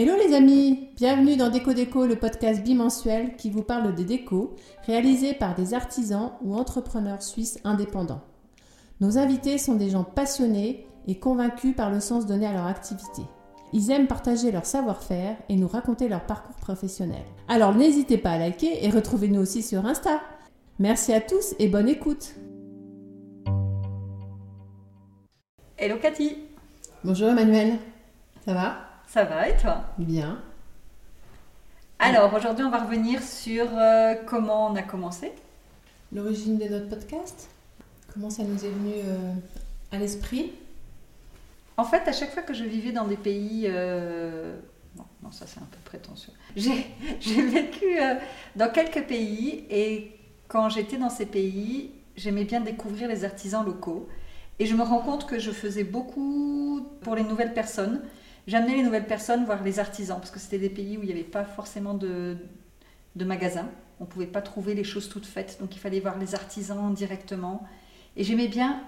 Hello les amis, bienvenue dans Déco Déco, le podcast bimensuel qui vous parle des décos réalisés par des artisans ou entrepreneurs suisses indépendants. Nos invités sont des gens passionnés et convaincus par le sens donné à leur activité. Ils aiment partager leur savoir-faire et nous raconter leur parcours professionnel. Alors n'hésitez pas à liker et retrouvez-nous aussi sur Insta. Merci à tous et bonne écoute. Hello Cathy Bonjour Emmanuel, ça va? Ça va et toi? Bien. Alors aujourd'hui on va revenir sur euh, comment on a commencé. L'origine de notre podcast? Comment ça nous est venu euh, à l'esprit? En fait à chaque fois que je vivais dans des pays... euh, Non, non, ça c'est un peu prétentieux. J'ai vécu dans quelques pays et quand j'étais dans ces pays, j'aimais bien découvrir les artisans locaux. Et je me rends compte que je faisais beaucoup pour les nouvelles personnes. J'amenais les nouvelles personnes voir les artisans, parce que c'était des pays où il n'y avait pas forcément de, magasins. On ne pouvait pas trouver les choses toutes faites, donc il fallait voir les artisans directement. Et j'aimais bien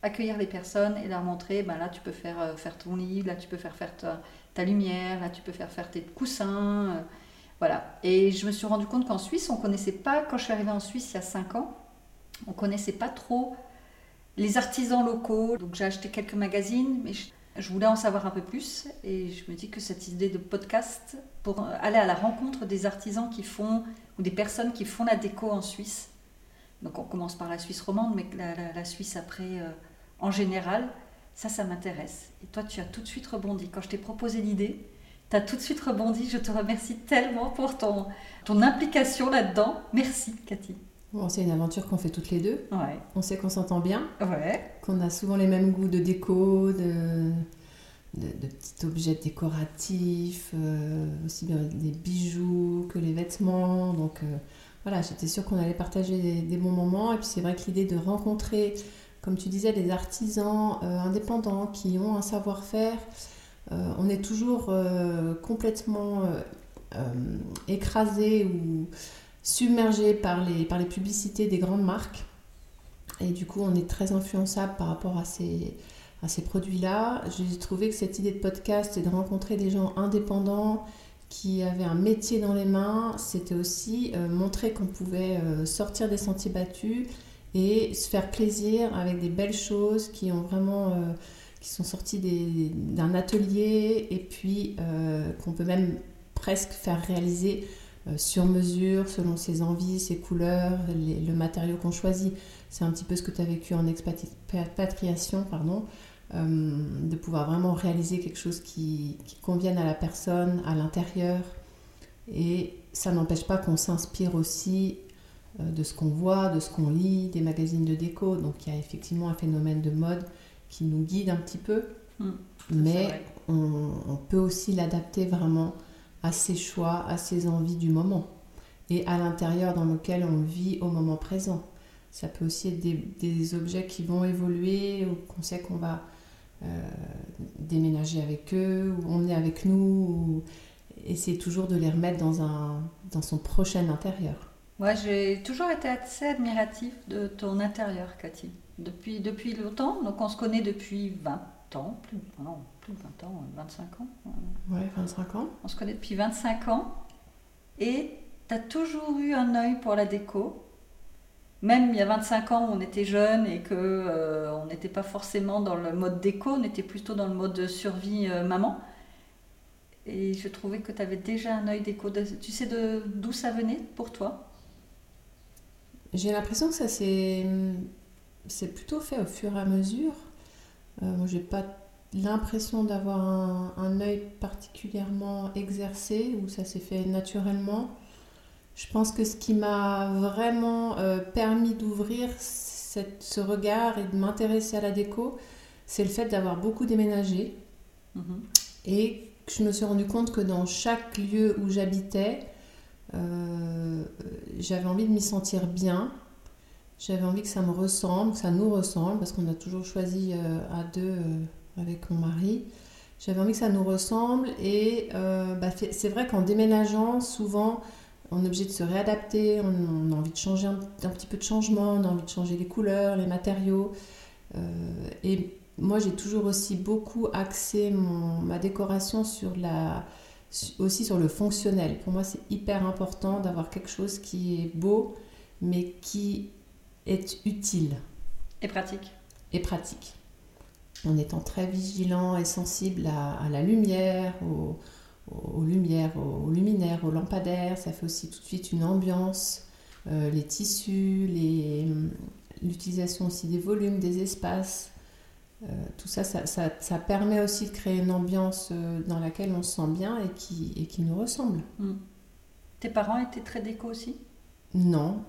accueillir les personnes et leur montrer, ben là tu peux faire, euh, faire ton lit, là tu peux faire ta, lumière, là tu peux faire tes coussins. euh, voilà. Et je me suis rendu compte qu'en Suisse, on ne connaissait pas, quand je suis arrivée en Suisse il y a 5 ans, on ne connaissait pas trop les artisans locaux. Donc j'ai acheté quelques magazines, je voulais en savoir un peu plus. Et je me dis que cette idée de podcast, pour aller à la rencontre des artisans qui font, ou des personnes qui font la déco en Suisse, donc on commence par la Suisse romande, mais la, la- Suisse après euh, en général, ça, ça m'intéresse. Et toi, tu as tout de suite rebondi. Quand je t'ai proposé l'idée, tu as tout de suite rebondi. Je te remercie tellement pour ton, ton implication là-dedans. Merci, Cathy. Bon, c'est une aventure qu'on fait toutes les deux. Ouais, On sait qu'on s'entend bien, ouais. qu'on a souvent les mêmes goûts de déco, de, de, de petits objets décoratifs, euh, aussi bien des bijoux que les vêtements. Donc euh, voilà, j'étais sûre qu'on allait partager des, des bons moments. Et puis c'est vrai que l'idée de rencontrer, comme tu disais, des artisans euh, indépendants qui ont un savoir-faire, on est toujours complètement écrasé ou submergé par les, par les publicités des grandes marques. Et du coup, on est très influençable par rapport à ces, à ces produits-là. J'ai trouvé que cette idée de podcast et de rencontrer des gens indépendants qui avaient un métier dans les mains, c'était aussi euh, montrer qu'on pouvait euh, sortir des sentiers battus et se faire plaisir avec des belles choses qui ont vraiment euh, qui sont sorties d'un atelier et puis qu'on peut même presque faire réaliser sur mesure selon ses envies, ses couleurs, les- le matériau qu'on choisit. C'est un petit peu ce que tu as vécu en expatriation, pardon, euh, de pouvoir vraiment réaliser quelque chose qui, qui convienne à la personne, à l'intérieur. Et ça n'empêche pas qu'on s'inspire aussi euh, de ce qu'on voit, de ce qu'on lit, des magazines de déco. Donc il y a effectivement un phénomène de mode qui nous guide un petit peu, Mm, mais on peut aussi l'adapter vraiment à ses choix, à ses envies du moment et à l'intérieur dans lequel on vit au moment présent. Ça peut aussi être des, objets qui vont évoluer ou qu'on sait qu'on va euh, déménager avec eux ou emmener avec nous. Ou essayer toujours de les remettre dans, un, dans son prochain intérieur. Moi, j'ai toujours été assez admiratif de ton intérieur, Cathy. Depuis, depuis longtemps, donc on se connaît depuis 20 ans, plus, non, plus de 20 ans, 25 ans. Ouais, 25 ans. On se connaît depuis 25 ans et tu as toujours eu un œil pour la déco. Même il y a 25 ans, on était jeunes et que euh, on n'était pas forcément dans le mode déco, on était plutôt dans le mode survie euh, maman. Et je trouvais que tu avais déjà un œil déco. De- Tu sais de- d'où ça venait pour toi? J'ai l'impression que ça s'est c'est plutôt fait au fur et à mesure. Euh, moi, j'ai pas l'impression d'avoir un, un œil particulièrement exercé où ça s'est fait naturellement. Je pense que ce qui m'a vraiment euh, permis d'ouvrir ce regard et de m'intéresser à la déco, c'est le fait d'avoir beaucoup déménagé Mhm. et je me suis rendu compte que dans chaque lieu où j'habitais, euh, j'avais envie de m'y sentir bien. J'avais envie que ça me ressemble, que ça nous ressemble, parce qu'on a toujours choisi euh, à deux euh, avec mon mari. J'avais envie que ça nous ressemble et euh, bah, c'est vrai qu'en déménageant, souvent, on est obligé de se réadapter, on, a envie de changer un, un petit peu de changement, on a envie de changer les couleurs, les matériaux. Et moi, j'ai toujours aussi beaucoup axé mon- ma décoration sur la, aussi sur le fonctionnel. Pour moi, c'est hyper important d'avoir quelque chose qui est beau, mais qui est utile. Et pratique. Et pratique. En étant très vigilant et sensible à, la lumière, aux, lumières, aux, luminaires, aux lampadaires. Ça fait aussi tout de suite une ambiance. Euh, les tissus, l'utilisation aussi des volumes, des espaces. Euh, tout ça ça, permet aussi de créer une ambiance euh, dans laquelle on se sent bien et qui, et qui nous ressemble. Hmm. Tes parents étaient très déco aussi? Non,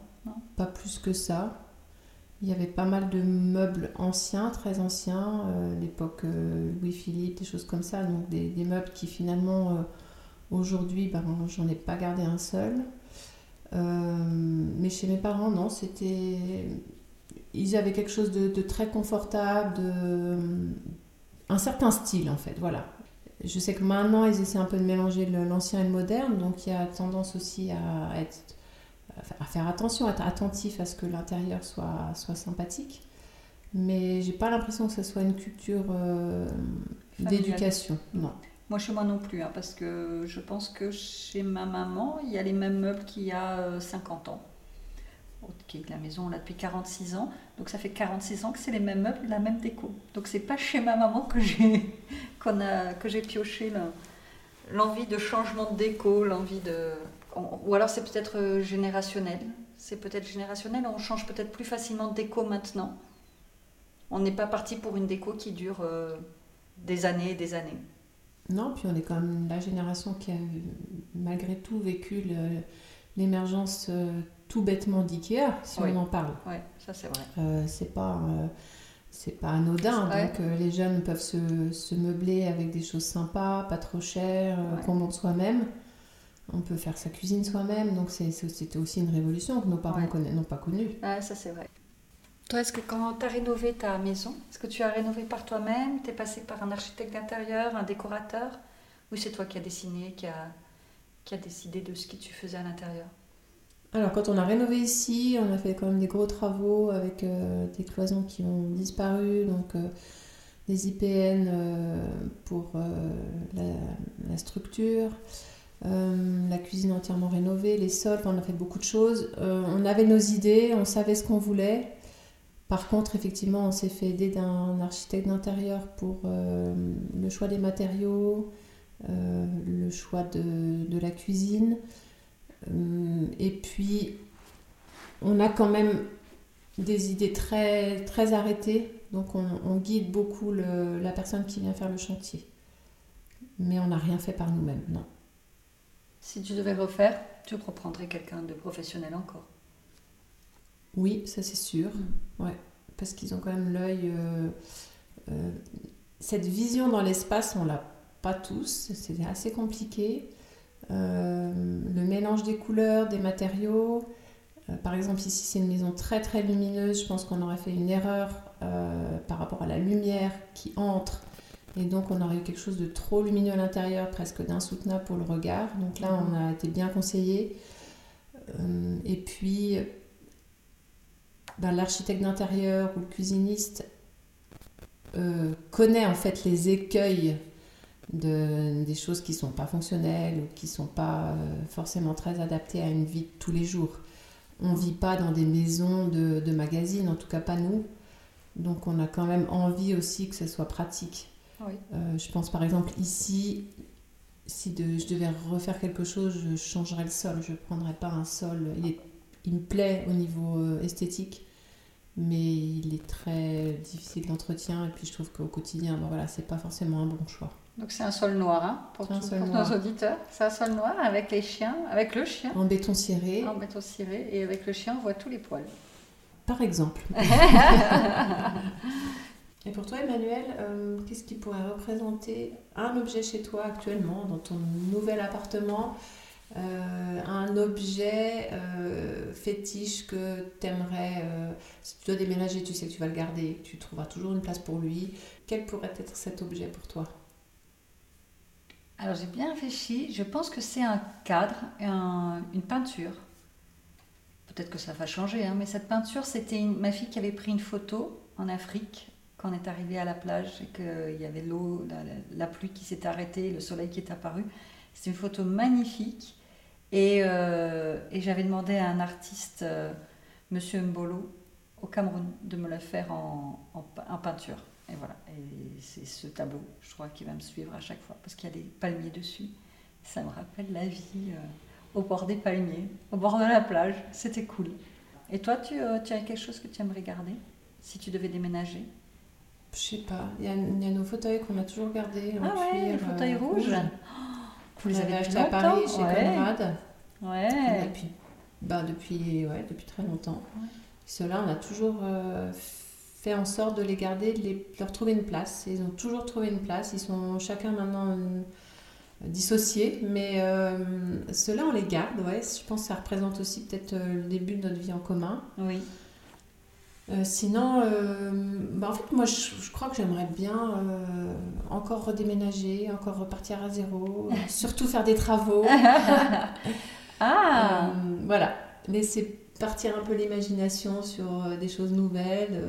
pas plus que ça. Il y avait pas mal de meubles anciens, très anciens, euh, l'époque Louis-Philippe, des choses comme ça, donc des, meubles qui finalement, aujourd'hui, ben, j'en ai pas gardé un seul. mais chez mes parents, non, c'était ils avaient quelque chose de, très confortable, de, un certain style en fait, voilà. Je sais que maintenant, ils essaient un peu de mélanger l'ancien et le moderne, donc il y a tendance aussi à, être, à faire attention, à être attentif à ce que l'intérieur soit, soit sympathique. Mais j'ai pas l'impression que ce soit une culture euh, d'éducation, non. Moi, chez moi non plus, hein, parce que je pense que chez ma maman, il y a les mêmes meubles qu'il y a 50 euh, ans est la maison là depuis 46 ans. Donc ça fait 46 ans que c'est les mêmes meubles, la même déco. Donc c'est pas chez ma maman que j'ai qu'on a que j'ai pioché l'envie de changement de déco, l'envie de ou alors c'est peut-être euh, générationnel. C'est peut-être générationnel, on change peut-être plus facilement de déco maintenant. On n'est pas parti pour une déco qui dure euh, des années et des années. Non, puis on est quand même la génération qui a malgré tout vécu l'émergence euh, tout bêtement d'IKEA, si on en parle. Oui, ça c'est vrai. Euh, c'est pas, c'est pas anodin. Donc euh, les jeunes peuvent se, se, meubler avec des choses sympas, pas trop chères, qu'on monte soi-même. On peut faire sa cuisine soi-même. Donc c'était aussi une révolution que nos parents n'ont pas connue. Ah, ça c'est vrai. Toi, est-ce que quand tu as rénové ta maison, est-ce que tu as rénové par toi-même Tu es passé par un architecte d'intérieur, un décorateur Ou c'est toi qui as dessiné, qui a, qui a décidé de ce que tu faisais à l'intérieur? Alors, quand on a rénové ici, on a fait quand même des gros travaux avec euh, des cloisons qui ont disparu, donc euh, des IPN euh, pour la, structure, la cuisine entièrement rénovée, les sols, on a fait beaucoup de choses. on avait nos idées, on savait ce qu'on voulait. Par contre, effectivement, on s'est fait aider d'un architecte d'intérieur pour le choix des matériaux, le choix de la cuisine. Euh, et puis, on a quand même des idées très, très arrêtées, donc on, guide beaucoup la personne qui vient faire le chantier. Mais on n'a rien fait par nous-mêmes, non. Si tu devais refaire, tu reprendrais quelqu'un de professionnel encore Oui, ça c'est sûr. Ouais, parce qu'ils ont quand même l'œil. Euh, euh, cette vision dans l'espace, on l'a pas tous. C'est assez compliqué. Euh, le mélange des couleurs, des matériaux. Par exemple, ici, c'est une maison très très lumineuse. Je pense qu'on aurait fait une erreur par rapport à la lumière qui entre. Et donc, on aurait eu quelque chose de trop lumineux à l'intérieur, presque d'insoutenable pour le regard. Donc là, on a été bien conseillé. et puis, ben, l'architecte d'intérieur ou le cuisiniste connaît en fait les écueils de, des choses qui ne sont pas fonctionnelles ou qui ne sont pas euh, forcément très adaptées à une vie de tous les jours. On ne vit pas dans des maisons de magazines, en tout cas pas nous. Donc on a quand même envie aussi que ce soit pratique. Euh, je pense par exemple ici, si de, je devais refaire quelque chose, je changerais le sol. Je ne prendrais pas un sol. Il, est, il me plaît au niveau euh, esthétique, mais il est très difficile d'entretien. Et puis je trouve qu'au quotidien, bon, voilà, c'est pas forcément un bon choix. Donc c'est un sol noir hein, pour, tous nos auditeurs. C'est un sol noir avec les chiens, avec le chien. En béton ciré. En béton ciré. Et avec le chien, on voit tous les poils. Par exemple. et pour toi, Emmanuel, euh, qu'est-ce qui pourrait représenter un objet chez toi actuellement, dans ton nouvel appartement euh, un objet euh, fétiche que tu aimerais, si tu dois déménager, tu sais que tu vas le garder, tu trouveras toujours une place pour lui. Quel pourrait être cet objet pour toi? Alors j'ai bien réfléchi, je pense que c'est un cadre, une peinture. Peut-être que ça va changer, hein, mais cette peinture, c'était ma fille qui avait pris une photo en Afrique on est arrivé à la plage et qu'il y avait l'eau, la, pluie qui s'est arrêtée, le soleil qui est apparu. C'est une photo magnifique. Et, euh, j'avais demandé à un artiste, euh, Monsieur Mbolo, au Cameroun, de me la faire en, peinture. Et voilà, c'est ce tableau, je crois, qui va me suivre à chaque fois, parce qu'il y a des palmiers dessus. Ça me rappelle la vie euh, au bord des palmiers, au bord de la plage. C'était cool. Et toi, tu, euh, tu as quelque chose que tu aimerais garder si tu devais déménager? Je sais pas. Il y, a, il y a nos fauteuils qu'on a toujours gardés. Ah ouais, cuir, les fauteuils euh, rouges. rouge. Vous les avez achetés à Paris chez Ouais. Conrad. Ouais. Depuis, bah, depuis, ouais, depuis très longtemps. Ouais. Ceux-là, on a toujours euh, fait en sorte de les garder, de les, leur trouver une place. Ils ont toujours trouvé une place. Ils sont chacun maintenant euh, dissociés. Mais euh, ceux-là, on les garde. Ouais. Je pense que ça représente aussi peut-être le début de notre vie en commun. Oui. Euh, sinon, euh, bah, en fait, moi, je, je crois que j'aimerais bien euh, encore redéménager, encore repartir à zéro, surtout faire des travaux. Ah voilà, laisser partir un peu l'imagination sur des choses nouvelles,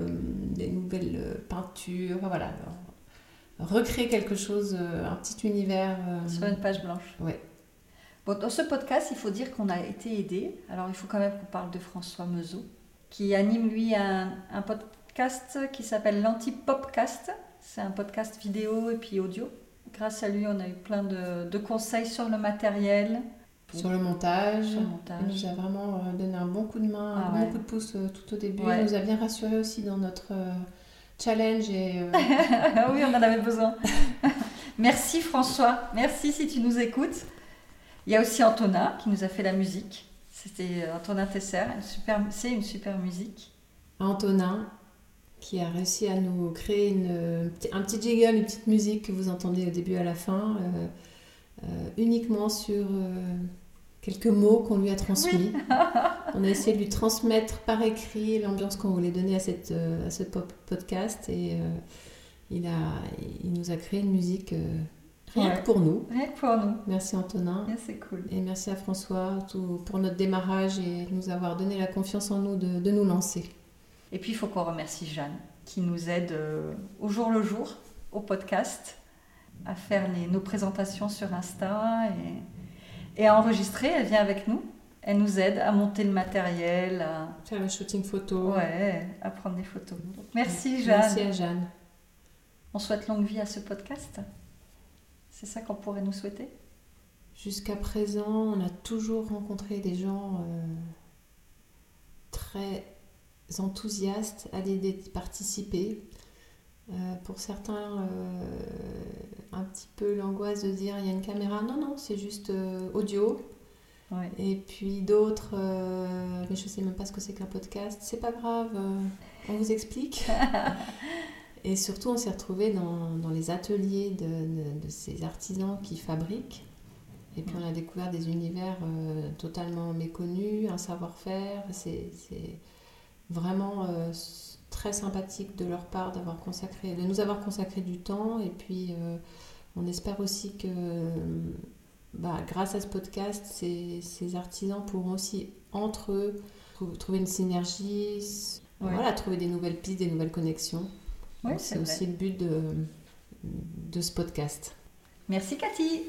des nouvelles peintures, enfin, voilà. Recréer quelque chose, un petit univers. Sur une page blanche. Ouais. Bon, dans ce podcast, il faut dire qu'on a été aidé. Alors, il faut quand même qu'on parle de François Meuseau, qui anime, lui, un, un podcast qui s'appelle l'Anti-Popcast. C'est un podcast vidéo et puis audio. Grâce à lui, on a eu plein de, de conseils sur le matériel, sur le montage. sur le Il nous a vraiment euh, donné un bon coup de main, Ah un bon coup de pouce euh, tout au début. Ouais. Il nous a bien rassurés aussi dans notre euh, challenge et euh, oui, on en avait besoin. Merci François, merci si tu nous écoutes. Il y a aussi Antonin qui nous a fait la musique. C'était Antonin Tesser, c'est une super musique. Antonin qui a réussi à nous créer une, un petit jingle, une petite musique que vous entendez au début et à la fin, euh, euh, uniquement sur euh, quelques mots qu'on lui a transmis. On a essayé de lui transmettre par écrit l'ambiance qu'on voulait donner à, cette, à ce podcast et il, a, il nous a créé une musique rien Ouais. que pour nous. Rien que pour nous. Merci Antonin. C'est cool. Et merci à François tout, pour notre démarrage et de nous avoir donné la confiance en nous de, de nous lancer. Et puis il faut qu'on remercie Jeanne qui nous aide euh, au jour le jour au podcast à faire les- nos présentations sur Insta et, et à enregistrer. Elle vient avec nous. Elle nous aide à monter le matériel, à, Faire le shooting photo. ouais, à prendre des photos. Merci Jeanne. Merci à Jeanne. On souhaite longue vie à ce podcast. C'est ça qu'on pourrait nous souhaiter? Jusqu'à présent, on a toujours rencontré des gens euh, très enthousiastes à l'idée de participer. Euh, pour certains, euh, un petit peu l'angoisse de dire il y a une caméra. Non, non, c'est juste audio. Ouais. Et puis d'autres, mais je sais même pas ce que c'est qu'un podcast. C'est pas grave, on vous explique. Et surtout, on s'est retrouvés dans, dans les ateliers de, de- de ces artisans qui fabriquent. Et puis on a découvert des univers euh, totalement méconnus, un savoir-faire. C'est vraiment euh, très sympathique de leur part d'avoir consacré, de nous avoir consacré du temps. Et puis euh, on espère aussi que bah, grâce à ce podcast, ces, ces artisans pourront aussi entre eux trou- trouver une synergie, Ouais. voilà, trouver des nouvelles pistes, des nouvelles connexions. Oui, c'est aussi le but de, de ce podcast. Merci Cathy.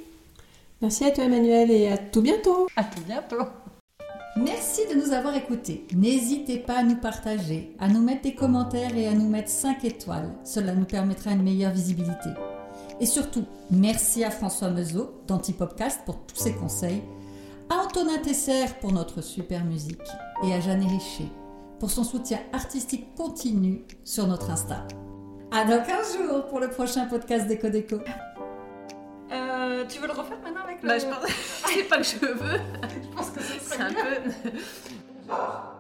Merci à toi Emmanuel et à tout bientôt. À tout bientôt. Merci de nous avoir écoutés. N'hésitez pas à nous partager, à nous mettre des commentaires et à nous mettre 5 étoiles. Cela nous permettra une meilleure visibilité. Et surtout, merci à François Meuseau d'Antipopcast pour tous ses conseils, à Antonin Tesser pour notre super musique et à Jeanne Richer pour son soutien artistique continu sur notre Insta. À dans 15 jours pour le prochain podcast Déco Déco. Euh, tu veux le refaire maintenant avec le... Bah, je pense, c'est pas que je veux, je pense que ce c'est un peu.